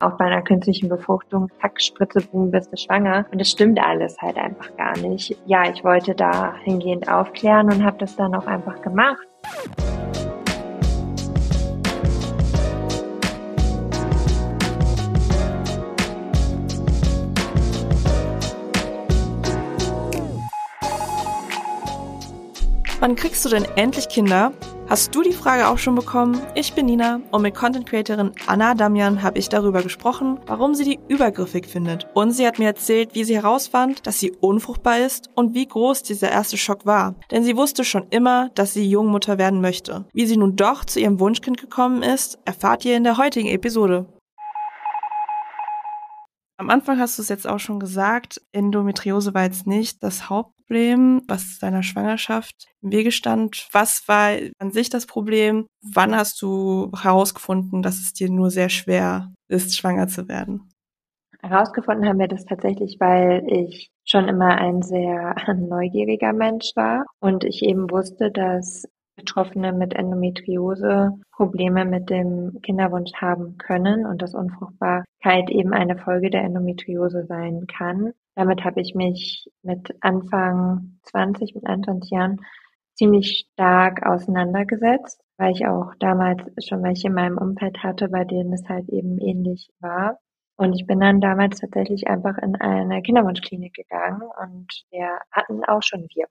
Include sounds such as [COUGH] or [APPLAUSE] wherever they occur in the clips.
auch bei einer künstlichen Befruchtung, zack, Spritze, boom, bist du schwanger. Und das stimmt alles halt einfach gar nicht. Ja, ich wollte da hingehend aufklären und habe das dann auch einfach gemacht. Wann kriegst du denn endlich Kinder? Hast du die Frage auch schon bekommen? Ich bin Nina und mit Content Creatorin Anna Damian habe ich darüber gesprochen, warum sie die übergriffig findet. Und sie hat mir erzählt, wie sie herausfand, dass sie unfruchtbar ist und wie groß dieser erste Schock war. Denn sie wusste schon immer, dass sie Jungmutter werden möchte. Wie sie nun doch zu ihrem Wunschkind gekommen ist, erfahrt ihr in der heutigen Episode. Am Anfang hast du es jetzt auch schon gesagt, Endometriose war jetzt nicht das Hauptproblem, was deiner Schwangerschaft im Wege stand. Was war an sich das Problem? Wann hast du herausgefunden, dass es dir nur sehr schwer ist, schwanger zu werden? Herausgefunden haben wir das tatsächlich, weil ich schon immer ein sehr neugieriger Mensch war und ich eben wusste, dass Betroffene mit Endometriose Probleme mit dem Kinderwunsch haben können und dass Unfruchtbarkeit eben eine Folge der Endometriose sein kann. Damit habe ich mich mit Anfang 20, mit 21 Jahren ziemlich stark auseinandergesetzt, weil ich auch damals schon welche in meinem Umfeld hatte, bei denen es halt eben ähnlich war. Und ich bin dann damals tatsächlich einfach in eine Kinderwunschklinik gegangen und wir hatten auch schon wir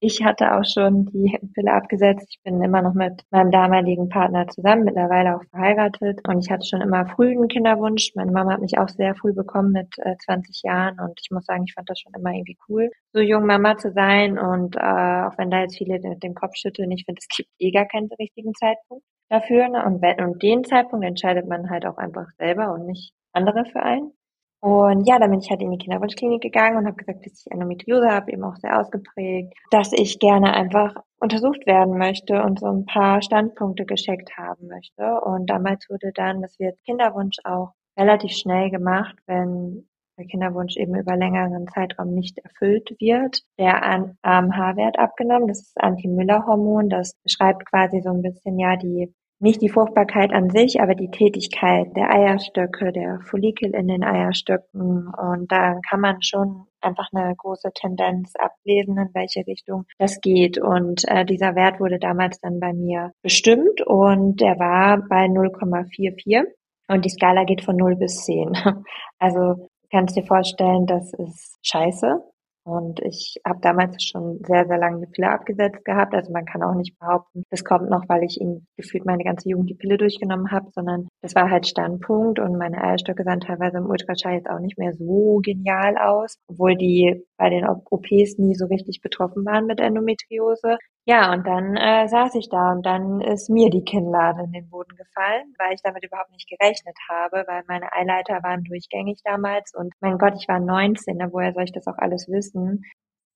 ich hatte auch schon die Pille abgesetzt. Ich bin immer noch mit meinem damaligen Partner zusammen, mittlerweile auch verheiratet. Und ich hatte schon immer früh einen Kinderwunsch. Meine Mama hat mich auch sehr früh bekommen mit äh, 20 Jahren. Und ich muss sagen, ich fand das schon immer irgendwie cool, so jung Mama zu sein. Und äh, auch wenn da jetzt viele mit dem Kopf schütteln, ich finde, es gibt eh gar keinen richtigen Zeitpunkt dafür. Ne? Und, wenn, und den Zeitpunkt entscheidet man halt auch einfach selber und nicht andere für einen. Und ja, dann bin ich halt in die Kinderwunschklinik gegangen und habe gesagt, dass ich Endometriose habe, eben auch sehr ausgeprägt, dass ich gerne einfach untersucht werden möchte und so ein paar Standpunkte gescheckt haben möchte. Und damals wurde dann, das wird Kinderwunsch auch relativ schnell gemacht, wenn der Kinderwunsch eben über längeren Zeitraum nicht erfüllt wird, der AMH-Wert abgenommen. Das ist Anti-Müller-Hormon. Das beschreibt quasi so ein bisschen ja die nicht die Fruchtbarkeit an sich, aber die Tätigkeit der Eierstöcke, der Follikel in den Eierstöcken. Und da kann man schon einfach eine große Tendenz ablesen, in welche Richtung das geht. Und äh, dieser Wert wurde damals dann bei mir bestimmt und der war bei 0,44 und die Skala geht von 0 bis 10. [LAUGHS] Also kannst dir vorstellen, das ist scheiße. Und ich habe damals schon sehr, sehr lange die Pille abgesetzt gehabt. Also man kann auch nicht behaupten, das kommt noch, weil ich ihn gefühlt meine ganze Jugend die Pille durchgenommen habe, sondern das war halt Standpunkt und meine Eierstöcke sahen teilweise im Ultraschall jetzt auch nicht mehr so genial aus, obwohl die bei den OPs nie so richtig betroffen waren mit Endometriose. Ja, und dann äh, saß ich da und dann ist mir die Kinnlade in den Boden gefallen, weil ich damit überhaupt nicht gerechnet habe, weil meine Eileiter waren durchgängig damals und mein Gott, ich war 19, ne, woher soll ich das auch alles wissen?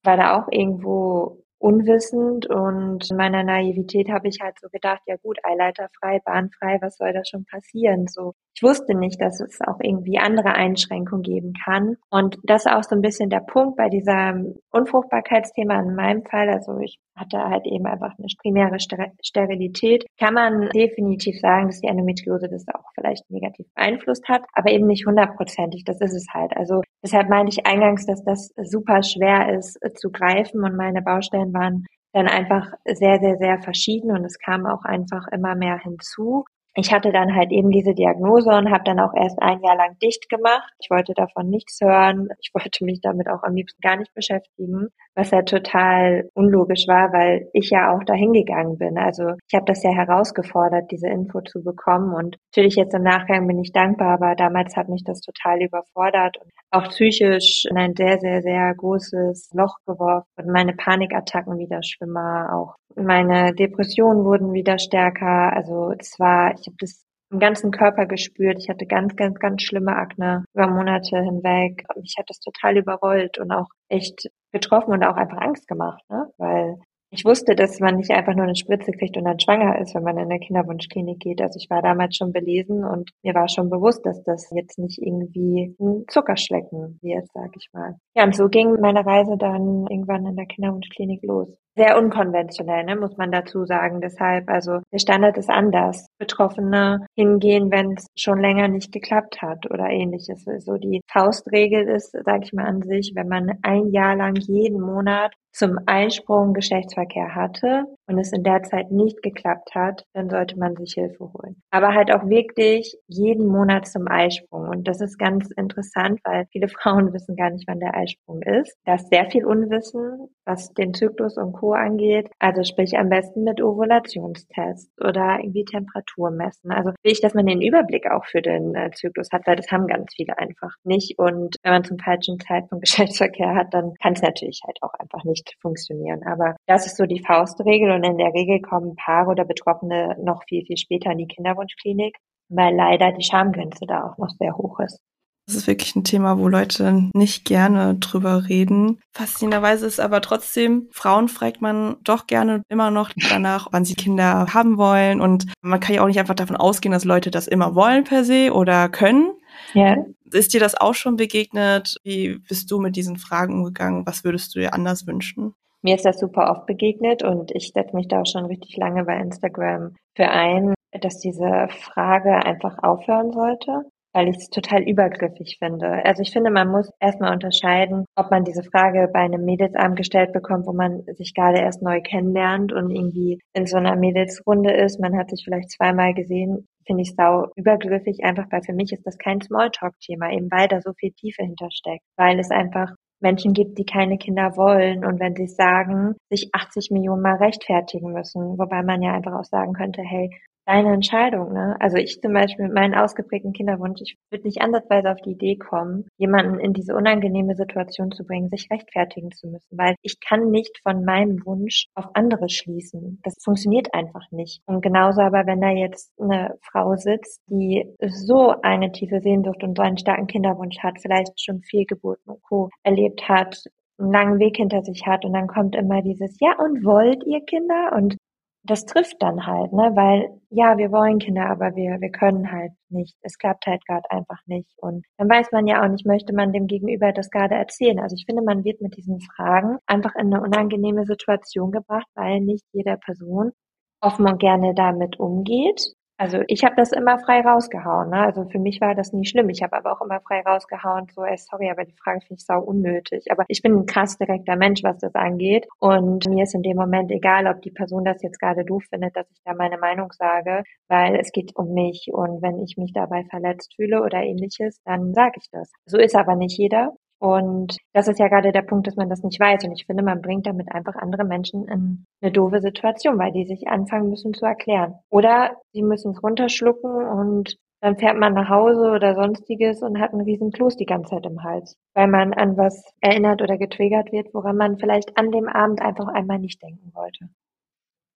War da auch irgendwo unwissend und in meiner Naivität habe ich halt so gedacht, ja gut, Eileiterfrei, bahnfrei, was soll da schon passieren? So, ich wusste nicht, dass es auch irgendwie andere Einschränkungen geben kann. Und das ist auch so ein bisschen der Punkt bei diesem Unfruchtbarkeitsthema in meinem Fall. Also ich hatte halt eben einfach eine primäre Sterilität. Kann man definitiv sagen, dass die Endometriose das auch vielleicht negativ beeinflusst hat, aber eben nicht hundertprozentig. Das ist es halt. Also deshalb meinte ich eingangs, dass das super schwer ist äh, zu greifen und meine Baustellen waren dann einfach sehr, sehr, sehr verschieden und es kam auch einfach immer mehr hinzu ich hatte dann halt eben diese Diagnose und habe dann auch erst ein Jahr lang dicht gemacht. Ich wollte davon nichts hören. Ich wollte mich damit auch am liebsten gar nicht beschäftigen, was ja total unlogisch war, weil ich ja auch dahin gegangen bin. Also ich habe das ja herausgefordert, diese Info zu bekommen. Und natürlich jetzt im Nachgang bin ich dankbar, aber damals hat mich das total überfordert und auch psychisch in ein sehr, sehr, sehr großes Loch geworfen und meine Panikattacken wieder schlimmer, auch meine Depressionen wurden wieder stärker. Also es war, ich habe das im ganzen Körper gespürt. Ich hatte ganz, ganz, ganz schlimme Akne über Monate hinweg. Mich hat das total überrollt und auch echt getroffen und auch einfach Angst gemacht, ne? Weil ich wusste, dass man nicht einfach nur eine Spritze kriegt und dann schwanger ist, wenn man in der Kinderwunschklinik geht. Also ich war damals schon belesen und mir war schon bewusst, dass das jetzt nicht irgendwie ein Zuckerschlecken wird, sag ich mal. Ja, und so ging meine Reise dann irgendwann in der Kinderwunschklinik los. sehr unkonventionell, ne, muss man dazu sagen. Deshalb, also der Standard ist anders. Betroffene hingehen, wenn es schon länger nicht geklappt hat oder ähnliches. So die Faustregel ist, sage ich mal an sich, wenn man ein Jahr lang jeden Monat zum Eisprung Geschlechtsverkehr hatte und es in der Zeit nicht geklappt hat, dann sollte man sich Hilfe holen. Aber halt auch wirklich jeden Monat zum Eisprung. Und das ist ganz interessant, weil viele [LAUGHS] Frauen wissen gar nicht, wann der Eisprung ist. Da ist sehr viel Unwissen, was den Zyklus und Co. angeht. Also sprich am besten mit Ovulationstests oder irgendwie Temperatur messen. Also wichtig, dass man den Überblick auch für den äh, Zyklus hat, weil das haben ganz viele einfach nicht. Und wenn man zum falschen Zeitpunkt [LAUGHS] Geschlechtsverkehr hat, dann kann es natürlich halt auch einfach nicht nicht funktionieren. Aber das ist so die Faustregel und in der Regel kommen Paare oder Betroffene noch viel, viel später in die Kinderwunschklinik, weil leider die Schamgrenze da auch noch sehr hoch ist. Das ist wirklich ein Thema, wo Leute nicht gerne drüber reden. Faszinierenderweise ist aber trotzdem, Frauen fragt man doch gerne immer noch danach, [LAUGHS] wann sie Kinder haben wollen. Und man kann ja auch nicht einfach davon ausgehen, dass Leute das immer wollen per se oder können. Ja. Ist dir das auch schon begegnet? Wie bist du mit diesen Fragen umgegangen? Was würdest du dir anders wünschen? Mir ist das super oft begegnet und ich setze mich da auch schon richtig lange bei Instagram für ein, dass diese Frage einfach aufhören sollte, weil ich es total übergriffig finde. Also ich finde, man muss erstmal unterscheiden, ob man diese Frage bei einem Mädelsabend gestellt bekommt, wo man sich gerade erst neu kennenlernt und irgendwie in so einer Mädelsrunde ist. Man hat sich vielleicht zweimal gesehen finde ich sau übergriffig, einfach weil für mich ist das kein Smalltalk-Thema, eben weil da so viel Tiefe hintersteckt, weil es einfach Menschen gibt, die keine Kinder wollen und wenn sie sagen, sich 80 Millionen Mal rechtfertigen müssen, wobei man ja einfach auch sagen könnte, hey, deine Entscheidung, ne? Also ich zum Beispiel mit meinem ausgeprägten Kinderwunsch, ich würde nicht ansatzweise auf die Idee kommen, jemanden in diese unangenehme Situation zu bringen, sich rechtfertigen zu müssen, weil ich kann nicht von meinem Wunsch auf andere schließen. Das funktioniert einfach nicht. Und genauso aber, wenn da jetzt eine Frau sitzt, die so eine tiefe Sehnsucht und so einen starken Kinderwunsch hat, vielleicht schon Fehlgeburten und Co. erlebt hat, einen langen Weg hinter sich hat und dann kommt immer dieses Ja und wollt ihr Kinder und das trifft dann halt, ne, weil ja, wir wollen Kinder, aber wir wir können halt nicht. Es klappt halt gerade einfach nicht und dann weiß man ja auch nicht, möchte man dem Gegenüber das gerade erzählen. Also ich finde, man wird mit diesen Fragen einfach in eine unangenehme Situation gebracht, weil nicht jeder Person offen und gerne damit umgeht also ich habe das immer frei rausgehauen. Ne? Also für mich war das nie schlimm. Ich habe aber auch immer frei rausgehauen, so, ey, sorry, aber die Frage finde ich sau unnötig. Aber ich bin ein krass direkter Mensch, was das angeht. Und mir ist in dem Moment egal, ob die Person das jetzt gerade doof findet, dass ich da meine Meinung sage, weil es geht um mich. Und wenn ich mich dabei verletzt fühle oder ähnliches, dann sage ich das. So ist aber nicht jeder. Und das ist ja gerade der Punkt, dass man das nicht weiß. Und ich finde, man bringt damit einfach andere Menschen in eine doofe Situation, weil die sich anfangen müssen zu erklären. Oder sie müssen es runterschlucken und dann fährt man nach Hause oder sonstiges und hat einen riesen Kloß die ganze Zeit im Hals, weil man an was erinnert oder getriggert wird, woran man vielleicht an dem Abend einfach einmal nicht denken wollte.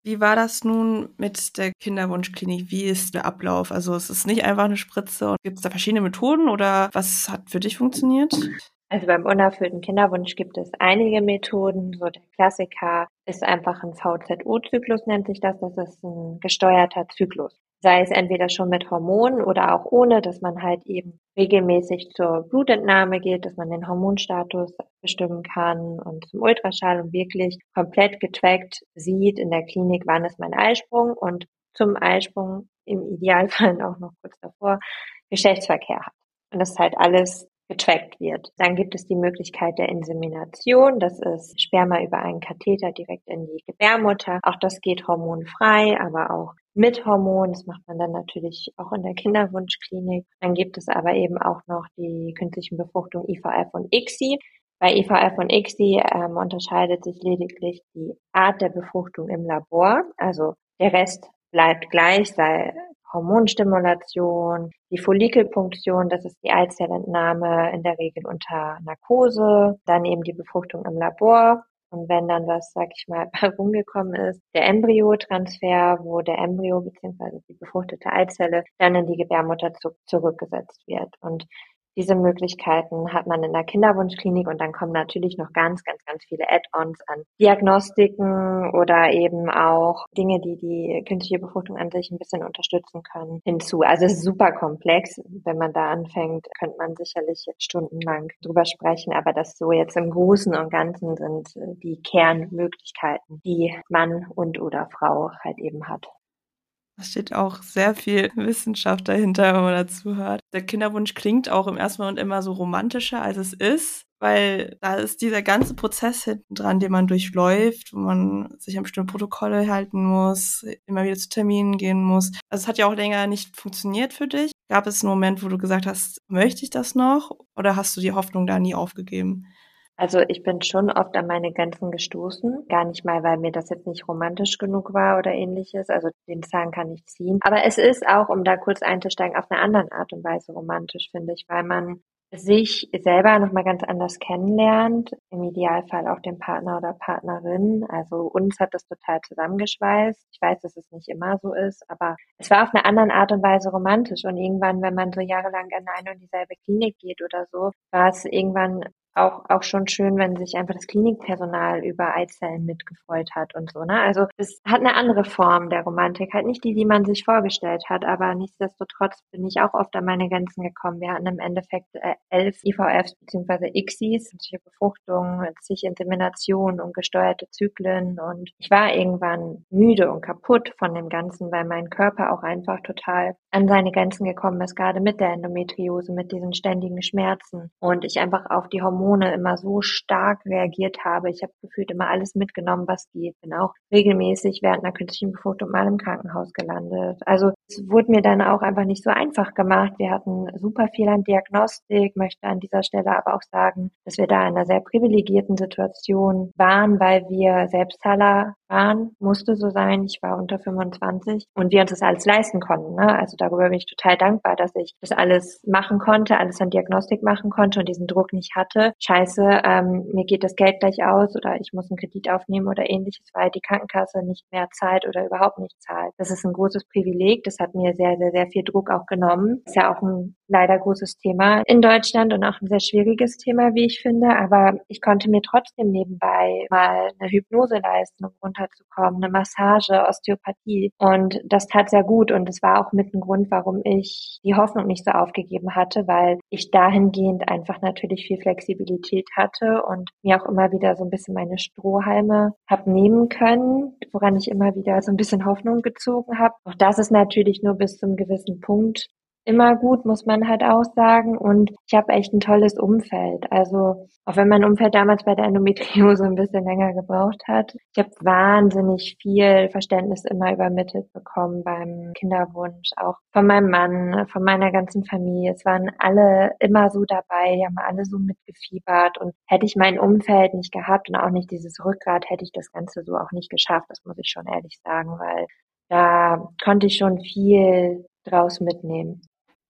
Wie war das nun mit der Kinderwunschklinik? Wie ist der Ablauf? Also es ist nicht einfach eine Spritze. Gibt es da verschiedene Methoden oder was hat für dich funktioniert? Also beim unerfüllten Kinderwunsch gibt es einige Methoden. So der Klassiker ist einfach ein VZU-Zyklus, nennt sich das. Das ist ein gesteuerter Zyklus. Sei es entweder schon mit Hormonen oder auch ohne, dass man halt eben regelmäßig zur Blutentnahme geht, dass man den Hormonstatus bestimmen kann und zum Ultraschall und wirklich komplett getrackt sieht in der Klinik, wann ist mein Eisprung und zum Eisprung im Idealfall [LAUGHS] auch noch kurz davor Geschlechtsverkehr hat. Und das ist halt alles getrackt wird. Dann gibt es die Möglichkeit der Insemination. Das ist Sperma über einen Katheter direkt in die Gebärmutter. Auch das geht hormonfrei, aber auch mit Hormon. Das macht man dann natürlich auch in der Kinderwunschklinik. Dann gibt es aber eben auch noch die künstlichen Befruchtung IVF und ICSI. Bei IVF und ICSI ähm, unterscheidet sich lediglich die Art der Befruchtung im Labor. Also der Rest bleibt gleich, sei Hormonstimulation, die Follikelpunktion, das ist die Eizellentnahme in der Regel unter Narkose, dann eben die Befruchtung im Labor und wenn dann was, sag ich mal, [LAUGHS] herumgekommen ist, der Embryotransfer, wo der Embryo bzw. die befruchtete Eizelle dann in die Gebärmutter zu, zurückgesetzt wird. Und diese Möglichkeiten hat man in der Kinderwunschklinik und dann kommen natürlich noch ganz, ganz, ganz viele Add-ons an Diagnostiken oder eben auch Dinge, die die künstliche Befruchtung an sich ein bisschen unterstützen können, hinzu. Also es ist super komplex. Wenn man da anfängt, könnte man sicherlich stundenlang drüber sprechen, aber das so jetzt im Großen und Ganzen sind die Kernmöglichkeiten, die Mann und oder Frau halt eben hat. Da steht auch sehr viel Wissenschaft dahinter, wenn man dazu hört. Der Kinderwunsch klingt auch im ersten Moment immer so romantischer, als es ist, weil da ist dieser ganze Prozess hinten dran, den man durchläuft, wo man sich an bestimmte Protokolle halten muss, immer wieder zu Terminen gehen muss. Also es hat ja auch länger nicht funktioniert für dich. Gab es einen Moment, wo du gesagt hast, möchte ich das noch? Oder hast du die Hoffnung da nie aufgegeben? Also ich bin schon oft an meine Grenzen gestoßen. Gar nicht mal, weil mir das jetzt nicht romantisch genug war oder ähnliches. Also den Zahn kann ich ziehen. Aber es ist auch, um da kurz einzusteigen, auf eine andere Art und Weise romantisch, finde ich, weil man sich selber nochmal ganz anders kennenlernt, im Idealfall auch den Partner oder Partnerin. Also uns hat das total zusammengeschweißt. Ich weiß, dass es nicht immer so ist, aber es war auf eine andere Art und Weise romantisch. Und irgendwann, wenn man so jahrelang in eine und dieselbe Klinik geht oder so, war es irgendwann auch, auch schon schön, wenn sich einfach das Klinikpersonal über Eizellen mitgefreut hat und so, ne? Also, es hat eine andere Form der Romantik, halt nicht die, die man sich vorgestellt hat, aber nichtsdestotrotz bin ich auch oft an meine Grenzen gekommen. Wir hatten im Endeffekt äh, elf IVFs bzw. ICSIs, künstliche Befruchtung, zig Inseminationen und gesteuerte Zyklen und ich war irgendwann müde und kaputt von dem Ganzen, weil mein Körper auch einfach total an seine Grenzen gekommen ist, gerade mit der Endometriose, mit diesen ständigen Schmerzen und ich einfach auf die Hormone Hormone immer so stark reagiert habe. Ich habe gefühlt immer alles mitgenommen, was geht. Bin auch regelmäßig während einer künstlichen Befruchtung mal im Krankenhaus gelandet. Also es wurde mir dann auch einfach nicht so einfach gemacht. Wir hatten super viel an Diagnostik, möchte an dieser Stelle aber auch sagen, dass wir da in einer sehr privilegierten Situation waren, weil wir Selbstzahler waren, musste so sein. Ich war unter 25 und wir uns das alles leisten konnten. Ne? Also darüber bin ich total dankbar, dass ich das alles machen konnte, alles an Diagnostik machen konnte und diesen Druck nicht hatte scheiße, ähm, mir geht das Geld gleich aus oder ich muss einen Kredit aufnehmen oder ähnliches, weil die Krankenkasse nicht mehr zahlt oder überhaupt nicht zahlt. Das ist ein großes Privileg. Das hat mir sehr, sehr, sehr viel Druck auch genommen. Ist ja auch ein leider großes Thema in Deutschland und auch ein sehr schwieriges Thema, wie ich finde. Aber ich konnte mir trotzdem nebenbei mal eine Hypnose leisten, um runterzukommen, eine Massage, Osteopathie. Und das tat sehr gut. Und es war auch mit ein Grund, warum ich die Hoffnung nicht so aufgegeben hatte, weil ich dahingehend einfach natürlich viel Flexibilität hatte und mir auch immer wieder so ein bisschen meine Strohhalme habe nehmen können, woran ich immer wieder so ein bisschen Hoffnung gezogen habe. Auch das ist natürlich nur bis zum gewissen Punkt immer gut, muss man halt auch sagen. Und ich habe echt ein tolles Umfeld. Also auch wenn mein Umfeld damals bei der Endometriose [LAUGHS] ein bisschen länger gebraucht hat, ich habe wahnsinnig viel Verständnis immer übermittelt bekommen beim Kinderwunsch, auch von meinem Mann, von meiner ganzen Familie. Es waren alle immer so dabei, die haben alle so mitgefiebert. Und hätte ich mein Umfeld nicht gehabt und auch nicht dieses Rückgrat, hätte ich das Ganze so auch nicht geschafft. Das muss ich schon ehrlich sagen, weil da konnte ich schon viel draus mitnehmen.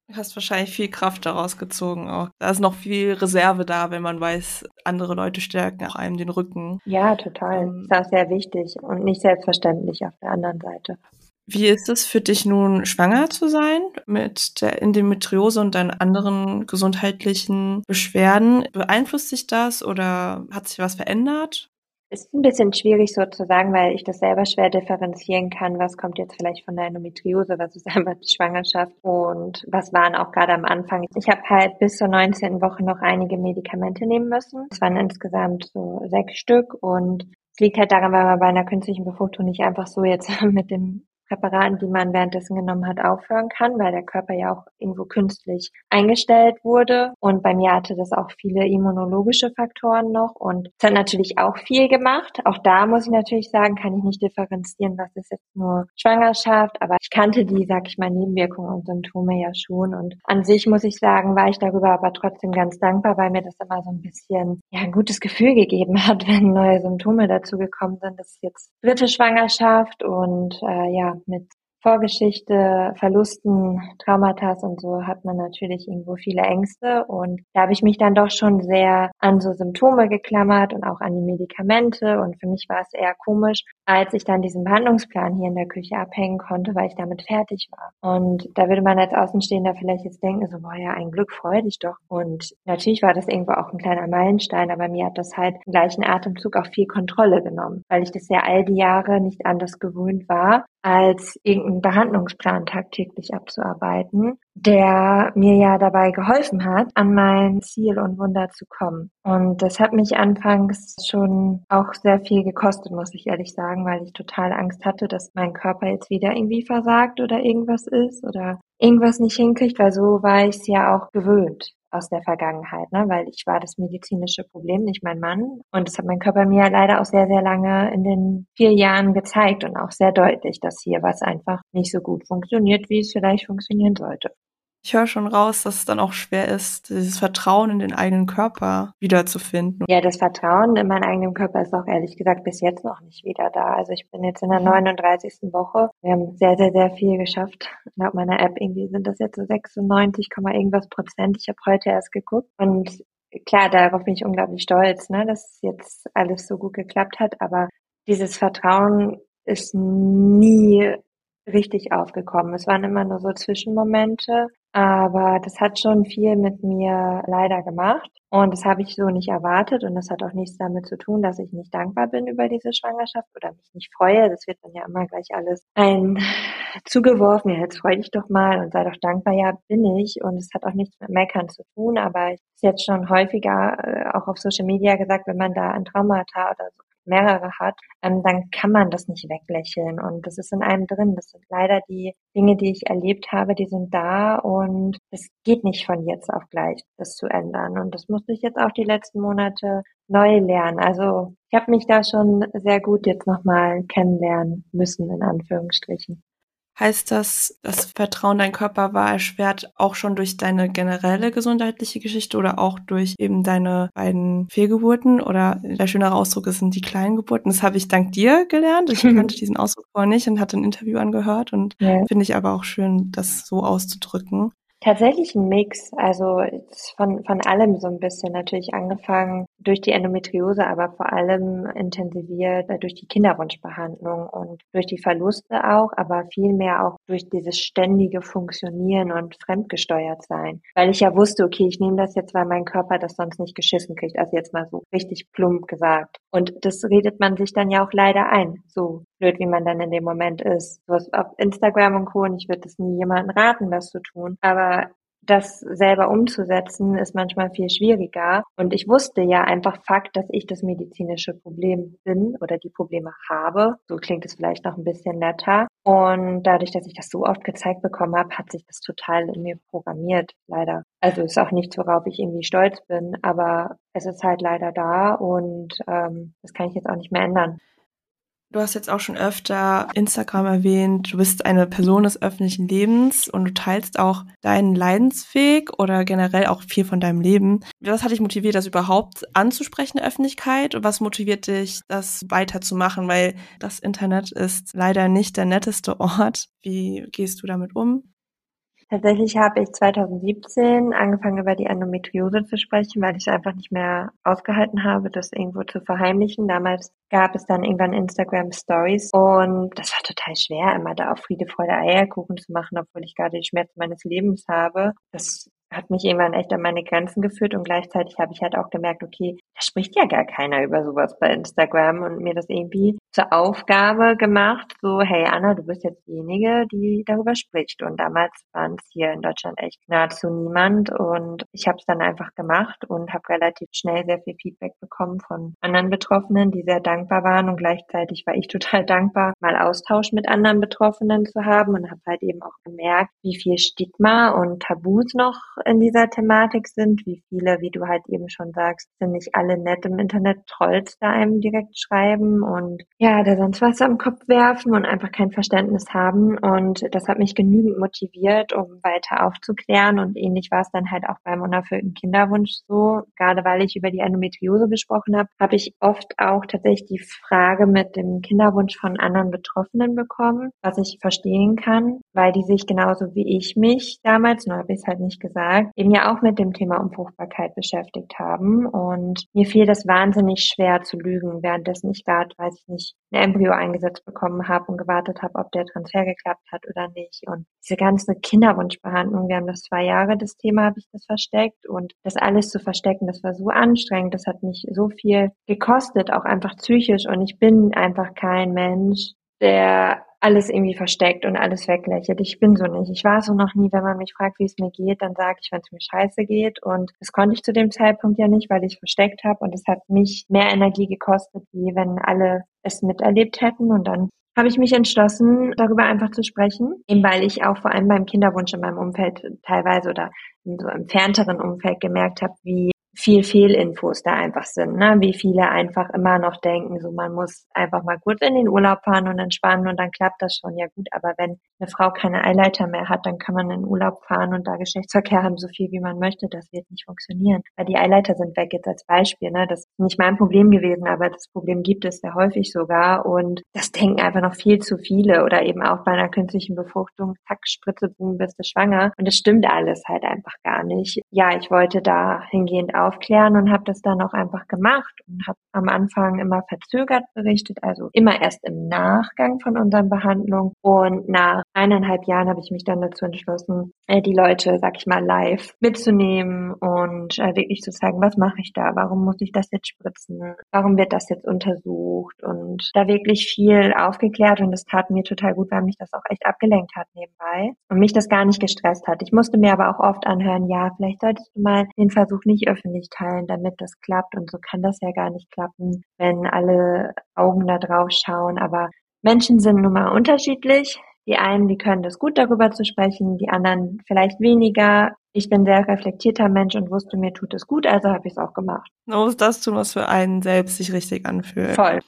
Du hast wahrscheinlich viel Kraft daraus gezogen auch. Da ist noch viel Reserve da, wenn man weiß, andere Leute stärken auch einem den Rücken. Ja, total. Ähm, ist auch sehr wichtig und nicht selbstverständlich auf der anderen Seite. Wie ist es für dich nun, schwanger zu sein mit der Endometriose und deinen anderen gesundheitlichen Beschwerden? Beeinflusst sich das oder hat sich was verändert? Ist ein bisschen schwierig so zu sagen, weil ich das selber schwer differenzieren kann. Was kommt jetzt vielleicht von der Endometriose, was ist einfach die Schwangerschaft und was waren auch gerade am Anfang. Ich habe halt bis zur 19. Woche noch einige Medikamente nehmen müssen. Es waren insgesamt so sechs Stück und es liegt halt daran, weil man bei einer künstlichen Befruchtung nicht einfach so jetzt [LAUGHS] mit dem Präparaten, die man währenddessen genommen hat, aufhören kann, weil der Körper ja auch irgendwo künstlich eingestellt wurde. Und bei mir hatte das auch viele immunologische Faktoren noch. Und es hat natürlich auch viel gemacht. Auch da muss ich natürlich sagen, kann ich nicht differenzieren, was ist jetzt nur Schwangerschaft. Aber ich kannte die, sag ich mal, Nebenwirkungen und Symptome ja schon. Und an sich muss ich sagen, war ich darüber aber trotzdem ganz dankbar, weil mir das immer so ein bisschen ja, ein gutes Gefühl gegeben hat, [LAUGHS] wenn neue Symptome dazu gekommen sind. Das ist jetzt dritte Schwangerschaft und äh, ja, mit Vorgeschichte, Verlusten, Traumata und so hat man natürlich irgendwo viele Ängste. Und da habe ich mich dann doch schon sehr an so Symptome geklammert und auch an die Medikamente. Und für mich war es eher komisch, als ich dann diesen Behandlungsplan hier in der Küche abhängen konnte, weil ich damit fertig war. Und da würde man als Außenstehender vielleicht jetzt denken, so, boah, ja, ein Glück, freu dich doch. Und natürlich war das irgendwo auch ein kleiner Meilenstein, aber mir hat das halt im gleichen Atemzug auch viel Kontrolle genommen, weil ich das ja all die Jahre nicht anders gewöhnt war, als irgendeinen Behandlungsplan tagtäglich abzuarbeiten, der mir ja dabei geholfen hat, an mein Ziel und Wunder zu kommen. Und das hat mich anfangs schon auch sehr viel gekostet, muss ich ehrlich sagen, weil ich total Angst hatte, dass mein Körper jetzt wieder irgendwie versagt oder irgendwas ist oder irgendwas nicht hinkriegt, weil so war ich es ja auch gewöhnt aus der Vergangenheit, ne? weil ich war das medizinische Problem, nicht mein Mann. Und das hat mein Körper mir leider auch sehr, sehr lange in den vier Jahren gezeigt und auch sehr deutlich, dass hier was einfach nicht so gut funktioniert, wie es vielleicht funktionieren sollte. Ich höre schon raus, dass es dann auch schwer ist, dieses Vertrauen in den eigenen Körper wiederzufinden. Ja, das Vertrauen in meinen eigenen Körper ist auch ehrlich gesagt bis jetzt noch nicht wieder da. Also ich bin jetzt in der 39. Mhm. Woche. Wir haben sehr, sehr, sehr viel geschafft. Laut meiner App irgendwie sind das jetzt so 96, irgendwas Prozent. Ich habe heute erst geguckt und klar, darauf bin ich unglaublich stolz, ne, dass jetzt alles so gut geklappt hat. Aber dieses Vertrauen ist nie richtig aufgekommen. Es waren immer nur so Zwischenmomente, aber das hat schon viel mit mir leider gemacht. Und das habe ich so nicht erwartet. Und das hat auch nichts damit zu tun, dass ich nicht dankbar bin über diese Schwangerschaft oder mich nicht freue. Das wird dann ja immer gleich alles ein [LAUGHS] zugeworfen. Ja, jetzt freu dich doch mal und sei doch dankbar. Ja, bin ich. Und es hat auch nichts mit Meckern zu tun. Aber ich habe jetzt schon häufiger äh, auch auf Social Media gesagt, wenn man da ein Traumata oder so mehrere hat, ähm, dann kann man das nicht weglächeln. Und das ist in einem drin. Das sind leider die Dinge, die ich erlebt habe, die sind da und es geht nicht von jetzt auf gleich, das zu ändern. Und das musste ich jetzt auch die letzten Monate neu lernen. Also ich habe mich da schon sehr gut jetzt nochmal kennenlernen müssen, in Anführungsstrichen. Heißt das, das Vertrauen dein Körper war erschwert auch schon durch deine generelle gesundheitliche Geschichte oder auch durch eben deine beiden Fehlgeburten oder der schönere Ausdruck ist, sind die kleinen Geburten. Das habe ich dank dir gelernt. Ich [LAUGHS] kannte diesen Ausdruck vorher nicht und hatte ein Interview angehört und ja. finde ich aber auch schön, das so auszudrücken. Tatsächlich ein Mix, also von, von allem so ein bisschen. Natürlich angefangen durch die Endometriose, aber vor allem intensiviert durch die Kinderwunschbehandlung und durch die Verluste auch, aber vielmehr auch durch dieses ständige Funktionieren und fremdgesteuert sein. Weil ich ja wusste, okay, ich nehme das jetzt, weil mein Körper das sonst nicht geschissen kriegt. Also jetzt mal so richtig plump gesagt. Und das redet man sich dann ja auch leider ein, so blöd, wie man dann in dem Moment ist. So auf Instagram und Co. Und ich würde es nie jemandem raten, das zu tun. Aber das selber umzusetzen, ist manchmal viel schwieriger. Und ich wusste ja einfach Fakt, dass ich das medizinische Problem bin oder die Probleme habe. So klingt es vielleicht noch ein bisschen netter. Und dadurch, dass ich das so oft gezeigt bekommen habe, hat sich das total in mir programmiert, leider. Also ist auch nichts, worauf ich irgendwie stolz bin, aber es ist halt leider da und ähm, das kann ich jetzt auch nicht mehr ändern. Du hast jetzt auch schon öfter Instagram erwähnt. Du bist eine Person des öffentlichen Lebens und du teilst auch deinen Leidensweg oder generell auch viel von deinem Leben. Was hat dich motiviert, das überhaupt anzusprechen der Öffentlichkeit? Und was motiviert dich, das weiterzumachen? Weil das Internet ist leider nicht der netteste [LAUGHS] Ort. Wie gehst du damit um? Tatsächlich habe ich 2017 angefangen, über die Endometriose zu sprechen, weil ich es einfach nicht mehr ausgehalten habe, das irgendwo zu verheimlichen. Damals gab es dann irgendwann Instagram Stories und das war total schwer, immer da auf Friede, Freude, Eierkuchen zu machen, obwohl ich gerade die Schmerzen meines Lebens habe. Das hat mich irgendwann echt an meine Grenzen geführt und gleichzeitig habe ich halt auch gemerkt, okay, da spricht ja gar keiner über sowas bei Instagram und mir das irgendwie zur Aufgabe gemacht, so, hey Anna, du bist jetzt diejenige, die darüber spricht. Und damals waren es hier in Deutschland echt nahezu niemand. Und ich habe es dann einfach gemacht und habe relativ schnell sehr viel Feedback bekommen von anderen Betroffenen, die sehr dankbar waren. Und gleichzeitig war ich [LAUGHS] total dankbar, mal Austausch mit anderen Betroffenen zu haben. Und habe halt eben auch gemerkt, wie viel Stigma und Tabus noch in dieser Thematik sind, wie viele, wie du halt eben schon sagst, sind nicht alle nett im Internet Trolls da einem direkt schreiben und ja, da sonst was am Kopf werfen und einfach kein Verständnis haben. Und das hat mich genügend motiviert, um weiter aufzuklären. Und ähnlich war es dann halt auch beim unerfüllten Kinderwunsch so. Gerade weil ich über die Endometriose gesprochen habe, habe ich oft auch tatsächlich die Frage mit dem Kinderwunsch von anderen Betroffenen bekommen, was ich verstehen kann, weil die sich genauso wie ich mich damals, nur habe ich es halt nicht gesagt, gesagt, eben ja auch mit dem Thema Unfruchtbarkeit beschäftigt haben. Und mir fiel das wahnsinnig schwer zu lügen, währenddessen ich gerade, weiß ich nicht, ein Embryo eingesetzt bekommen habe und gewartet habe, ob der Transfer geklappt hat oder nicht. Und diese ganze Kinderwunschbehandlung, wir haben das zwei Jahre, das Thema habe ich das versteckt. Und das alles zu verstecken, das war so anstrengend, das hat mich so viel gekostet, auch einfach psychisch. Und ich bin einfach kein Mensch, der alles irgendwie versteckt und alles weglächelt. Ich bin so nicht. Ich war so noch nie, wenn man mich fragt, wie es mir geht, dann sage ich, wenn es mir scheiße geht. Und das konnte ich zu dem Zeitpunkt ja nicht, weil ich versteckt habe. Und es hat mich mehr Energie gekostet, wie wenn alle es miterlebt hätten. Und dann habe ich mich entschlossen, darüber einfach zu sprechen, eben weil ich auch vor allem beim Kinderwunsch in meinem Umfeld teilweise oder in so entfernteren Umfeld gemerkt habe, wie viel Fehlinfos da einfach sind, ne? wie viele einfach immer noch denken, so man muss einfach mal kurz in den Urlaub fahren und entspannen und dann klappt das schon ja gut. Aber wenn eine Frau keine Eileiter mehr hat, dann kann man in den Urlaub fahren und da Geschlechtsverkehr haben, so viel wie man möchte. Das wird nicht funktionieren, weil die Eileiter sind weg jetzt als Beispiel. Ne? Das ist nicht mein Problem gewesen, aber das Problem gibt es sehr häufig sogar und das denken einfach noch viel zu viele oder eben auch bei einer künstlichen Befruchtung, zack, Spritze, boom, bist du schwanger und das stimmt alles halt einfach gar nicht. Ja, ich wollte da hingehend aufklären und habe das dann auch einfach gemacht und habe am Anfang immer verzögert berichtet, also immer erst im Nachgang von unseren Behandlungen. Und nach eineinhalb Jahren habe ich mich dann dazu entschlossen, äh, die Leute, sag ich mal, live mitzunehmen und äh, wirklich zu zeigen, was mache ich da, warum muss ich das jetzt spritzen, warum wird das jetzt untersucht und da wirklich viel aufgeklärt und es tat mir total gut, weil mich das auch echt abgelenkt hat nebenbei und mich das gar nicht gestresst hat. Ich musste mir aber auch oft anhören, ja, vielleicht solltest du mal den Versuch nicht öffentlich nicht teilen, damit das klappt. Und so kann das ja gar nicht klappen, wenn alle Augen da drauf schauen. Aber Menschen sind nun mal unterschiedlich. Die einen, die können das gut darüber zu sprechen, die anderen vielleicht weniger. Ich bin sehr reflektierter Mensch und wusste, mir tut es gut, also habe ich es auch gemacht. Man muss das tun, was für einen selbst sich richtig anfühlt. Voll.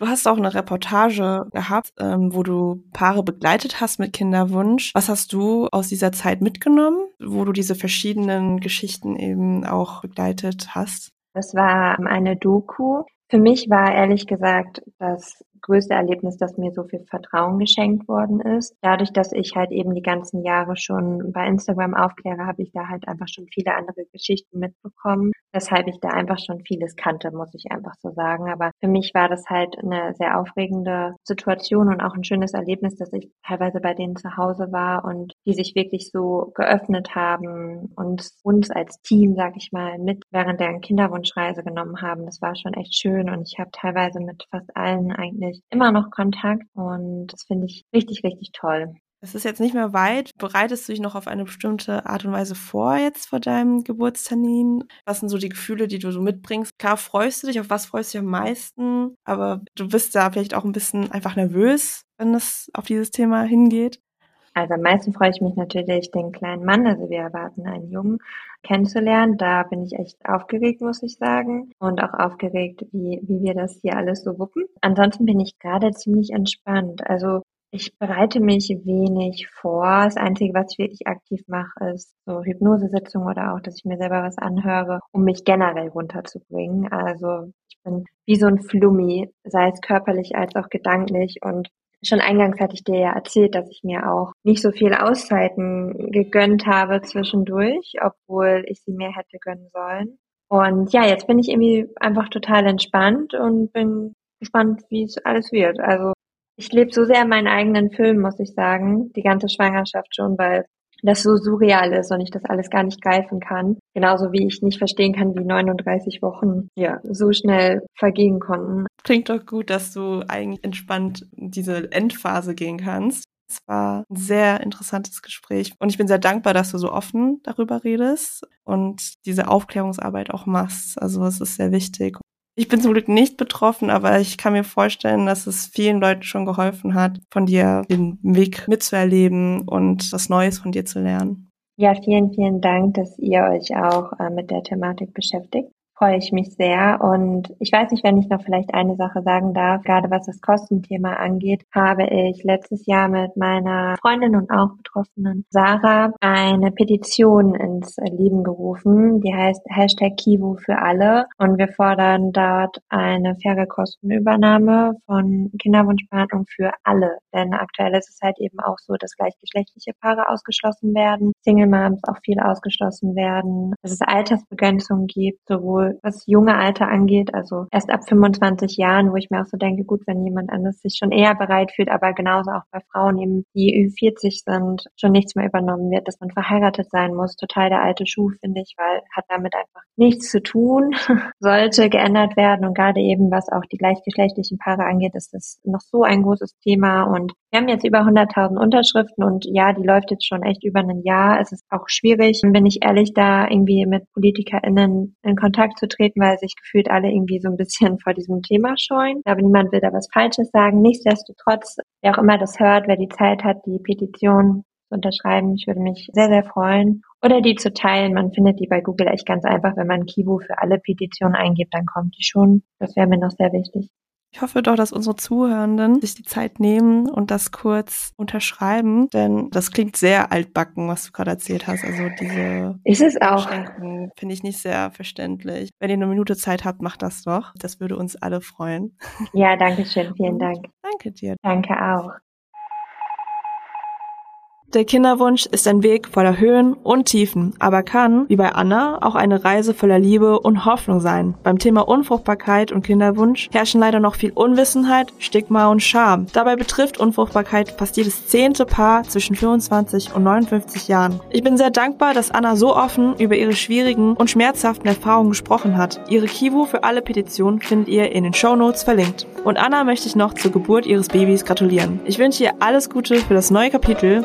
Du hast auch eine Reportage gehabt, ähm, wo du Paare begleitet hast mit Kinderwunsch. Was hast du aus dieser Zeit mitgenommen, wo du diese verschiedenen Geschichten eben auch begleitet hast? Das war eine Doku. Für mich war ehrlich gesagt das größte Erlebnis, dass mir so viel Vertrauen geschenkt worden ist. Dadurch, dass ich halt eben die ganzen Jahre schon bei Instagram aufkläre, habe ich da halt einfach schon viele andere Geschichten mitbekommen, weshalb ich da einfach schon vieles kannte, muss ich einfach so sagen. Aber für mich war das halt eine sehr aufregende Situation und auch ein schönes Erlebnis, dass ich teilweise bei denen zu Hause war und die sich wirklich so geöffnet haben und uns als Team, sag ich mal, mit während der Kinderwunschreise genommen haben. Das war schon echt schön und ich habe teilweise mit fast allen eigentlich ich immer noch Kontakt und das finde ich richtig, richtig toll. Es ist jetzt nicht mehr weit. Bereitest du dich noch auf eine bestimmte Art und Weise vor jetzt vor deinem Geburtstermin? Was sind so die Gefühle, die du so mitbringst? Klar freust du dich, auf was freust du dich am meisten? Aber du bist da vielleicht auch ein bisschen einfach nervös, wenn es auf dieses Thema hingeht. Also am meisten freue ich mich natürlich, den kleinen Mann, also wir erwarten einen Jungen, kennenzulernen. Da bin ich echt aufgeregt, muss ich sagen. Und auch aufgeregt, wie, wie wir das hier alles so wuppen. Ansonsten bin ich gerade ziemlich entspannt. Also ich bereite mich wenig vor. Das Einzige, was ich wirklich aktiv mache, ist so Hypnosesitzung oder auch, dass ich mir selber was anhöre, um mich generell runterzubringen. Also ich bin wie so ein Flummi, sei es körperlich als auch gedanklich und Schon eingangs hatte ich dir ja erzählt, dass ich mir auch nicht so viel Auszeiten gegönnt habe zwischendurch, obwohl ich sie mir hätte gönnen sollen. Und ja, jetzt bin ich irgendwie einfach total entspannt und bin gespannt, wie es alles wird. Also ich lebe so sehr meinen eigenen Film, muss ich sagen, die ganze Schwangerschaft schon, weil das so surreal ist und ich das alles gar nicht greifen kann. Genauso wie ich nicht verstehen kann, wie 39 Wochen ja so schnell vergehen konnten. Klingt doch gut, dass du eigentlich entspannt diese Endphase gehen kannst. Es war ein sehr interessantes Gespräch und ich bin sehr dankbar, dass du so offen darüber redest und diese Aufklärungsarbeit auch machst. Also es ist sehr wichtig. Ich bin zum Glück nicht betroffen, aber ich kann mir vorstellen, dass es vielen Leuten schon geholfen hat, von dir den Weg mitzuerleben und was Neues von dir zu lernen. Ja, vielen, vielen Dank, dass ihr euch auch äh, mit der Thematik beschäftigt freue ich mich sehr. Und ich weiß nicht, wenn ich noch vielleicht eine Sache sagen darf, gerade was das Kostenthema angeht, habe ich letztes Jahr mit meiner Freundin und auch Betroffenen Sarah eine Petition ins Leben gerufen. Die heißt Hashtag Kivu für alle. Und wir fordern dort eine faire Kostenübernahme von Kinderwunschbehandlung für alle. Denn aktuell ist es halt eben auch so, dass gleichgeschlechtliche Paare ausgeschlossen werden, Single Moms auch viel ausgeschlossen werden, dass es Altersbegrenzungen gibt, sowohl was junge Alter angeht, also erst ab 25 Jahren, wo ich mir auch so denke, gut, wenn jemand anders sich schon eher bereit fühlt, aber genauso auch bei Frauen eben, die Ü40 sind, schon nichts mehr übernommen wird, dass man verheiratet sein muss. Total der alte Schuh, finde ich, weil hat damit einfach nichts zu tun, [LAUGHS] sollte geändert werden und gerade eben, was auch die gleichgeschlechtlichen Paare angeht, ist das noch so ein großes Thema und wir haben jetzt über 100.000 Unterschriften und ja, die läuft jetzt schon echt über ein Jahr. Es ist auch schwierig, bin ich ehrlich, da irgendwie mit PolitikerInnen in Kontakt zu treten, weil sich gefühlt alle irgendwie so ein bisschen vor diesem Thema scheuen. Aber niemand will da was Falsches sagen. Nichtsdestotrotz, wer auch immer das hört, wer die Zeit hat, die Petition zu unterschreiben, ich würde mich sehr, sehr freuen. Oder die zu teilen. Man findet die bei Google echt ganz einfach. Wenn man Kivu für alle Petitionen eingibt, dann kommt die schon. Das wäre mir noch sehr wichtig. Ich hoffe doch, dass unsere Zuhörenden sich die Zeit nehmen und das kurz unterschreiben, denn das klingt sehr altbacken, was du gerade erzählt hast. Also diese ist es auch finde ich nicht sehr verständlich. Wenn ihr eine Minute Zeit habt, macht das doch. Das würde uns alle freuen. Ja, danke schön. Vielen Dank. Danke dir. Danke auch. Der Kinderwunsch ist ein Weg voller Höhen und Tiefen, aber kann, wie bei Anna, auch eine Reise voller Liebe und Hoffnung sein. Beim Thema Unfruchtbarkeit und Kinderwunsch herrschen leider noch viel Unwissenheit, Stigma und Scham. Dabei betrifft Unfruchtbarkeit fast jedes zehnte Paar zwischen 25 und 59 Jahren. Ich bin sehr dankbar, dass Anna so offen über ihre schwierigen und schmerzhaften Erfahrungen gesprochen hat. Ihre Kivu für alle Petitionen findet ihr in den Show Notes verlinkt. Und Anna möchte ich noch zur Geburt ihres Babys gratulieren. Ich wünsche ihr alles Gute für das neue Kapitel.